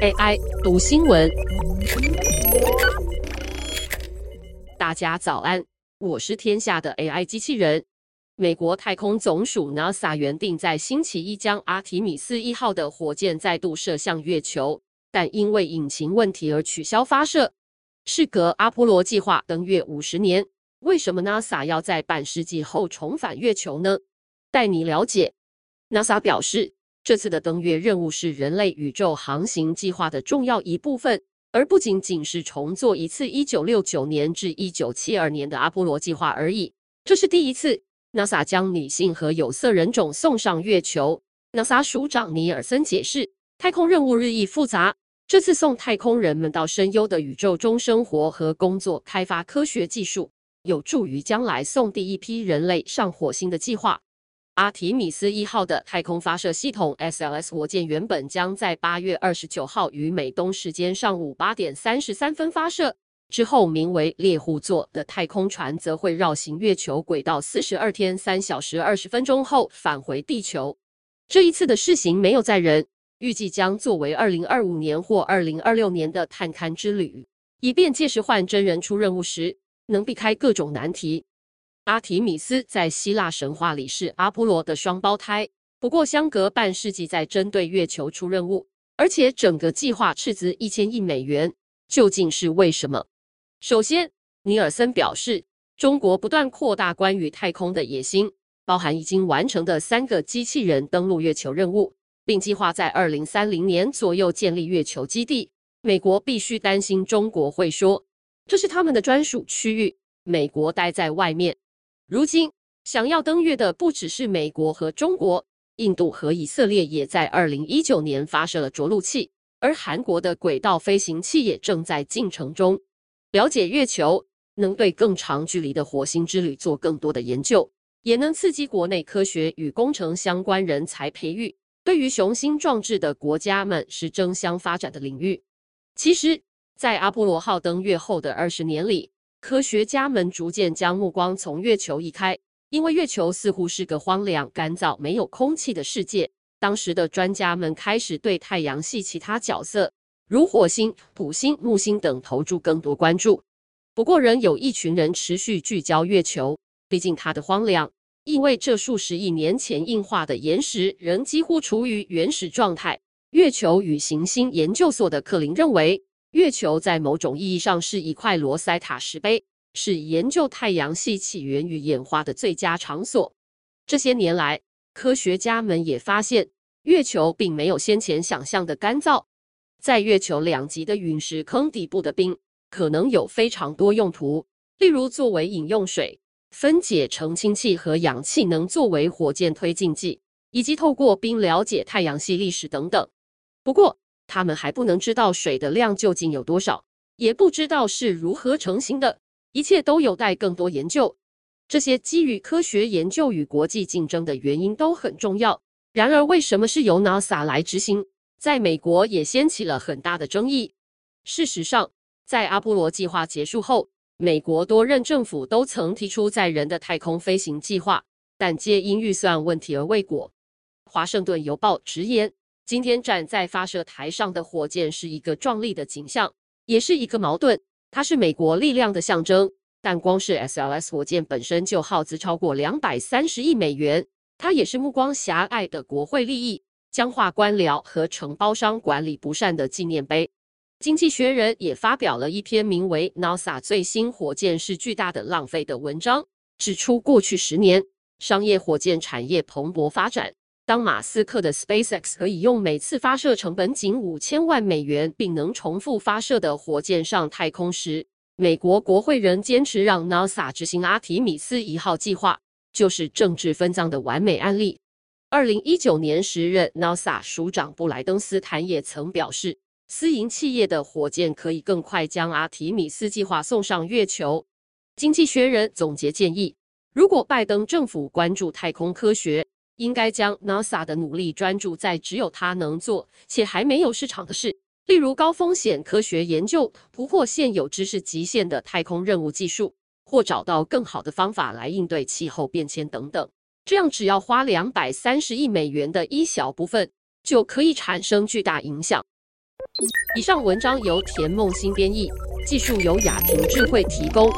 AI 读新闻，大家早安，我是天下的 AI 机器人。美国太空总署 NASA 原定在星期一将阿提米斯一号的火箭再度射向月球，但因为引擎问题而取消发射。事隔阿波罗计划登月五十年，为什么 NASA 要在半世纪后重返月球呢？带你了解。NASA 表示，这次的登月任务是人类宇宙航行计划的重要一部分，而不仅仅是重做一次1969年至1972年的阿波罗计划而已。这是第一次，NASA 将女性和有色人种送上月球。NASA 署长尼尔森解释，太空任务日益复杂，这次送太空人们到深幽的宇宙中生活和工作，开发科学技术，有助于将来送第一批人类上火星的计划。阿提米斯一号的太空发射系统 SLS 火箭原本将在八月二十九号于美东时间上午八点三十三分发射，之后名为猎户座的太空船则会绕行月球轨道四十二天三小时二十分钟后返回地球。这一次的试行没有载人，预计将作为二零二五年或二零二六年的探勘之旅，以便届时换真人出任务时能避开各种难题。阿提米斯在希腊神话里是阿波罗的双胞胎，不过相隔半世纪在针对月球出任务，而且整个计划斥资一千亿美元，究竟是为什么？首先，尼尔森表示，中国不断扩大关于太空的野心，包含已经完成的三个机器人登陆月球任务，并计划在二零三零年左右建立月球基地。美国必须担心中国会说，这是他们的专属区域，美国待在外面。如今，想要登月的不只是美国和中国，印度和以色列也在二零一九年发射了着陆器，而韩国的轨道飞行器也正在进程中。了解月球，能对更长距离的火星之旅做更多的研究，也能刺激国内科学与工程相关人才培育，对于雄心壮志的国家们是争相发展的领域。其实，在阿波罗号登月后的二十年里，科学家们逐渐将目光从月球移开，因为月球似乎是个荒凉、干燥、没有空气的世界。当时的专家们开始对太阳系其他角色，如火星、土星、木星等投注更多关注。不过，仍有一群人持续聚焦月球，毕竟它的荒凉，意味这数十亿年前硬化的岩石仍几乎处于原始状态。月球与行星研究所的克林认为。月球在某种意义上是一块罗塞塔石碑，是研究太阳系起源与演化的最佳场所。这些年来，科学家们也发现，月球并没有先前想象的干燥。在月球两极的陨石坑底部的冰，可能有非常多用途，例如作为饮用水、分解成氢气和氧气，能作为火箭推进剂，以及透过冰了解太阳系历史等等。不过，他们还不能知道水的量究竟有多少，也不知道是如何成型的，一切都有待更多研究。这些基于科学研究与国际竞争的原因都很重要。然而，为什么是由 NASA 来执行，在美国也掀起了很大的争议。事实上，在阿波罗计划结束后，美国多任政府都曾提出载人的太空飞行计划，但皆因预算问题而未果。华盛顿邮报直言。今天站在发射台上的火箭是一个壮丽的景象，也是一个矛盾。它是美国力量的象征，但光是 SLS 火箭本身就耗资超过两百三十亿美元。它也是目光狭隘的国会利益、僵化官僚和承包商管理不善的纪念碑。经济学人也发表了一篇名为《NASA 最新火箭是巨大的浪费》的文章，指出过去十年商业火箭产业蓬勃发展。当马斯克的 SpaceX 可以用每次发射成本仅五千万美元，并能重复发射的火箭上太空时，美国国会仍坚持让 NASA 执行阿提米斯一号计划，就是政治分赃的完美案例。二零一九年时任 NASA 署长布莱登斯坦也曾表示，私营企业的火箭可以更快将阿提米斯计划送上月球。经济学人总结建议，如果拜登政府关注太空科学，应该将 NASA 的努力专注在只有它能做且还没有市场的事，例如高风险科学研究、突破现有知识极限的太空任务技术，或找到更好的方法来应对气候变迁等等。这样只要花两百三十亿美元的一小部分，就可以产生巨大影响。以上文章由田梦新编译，技术由雅婷智慧提供。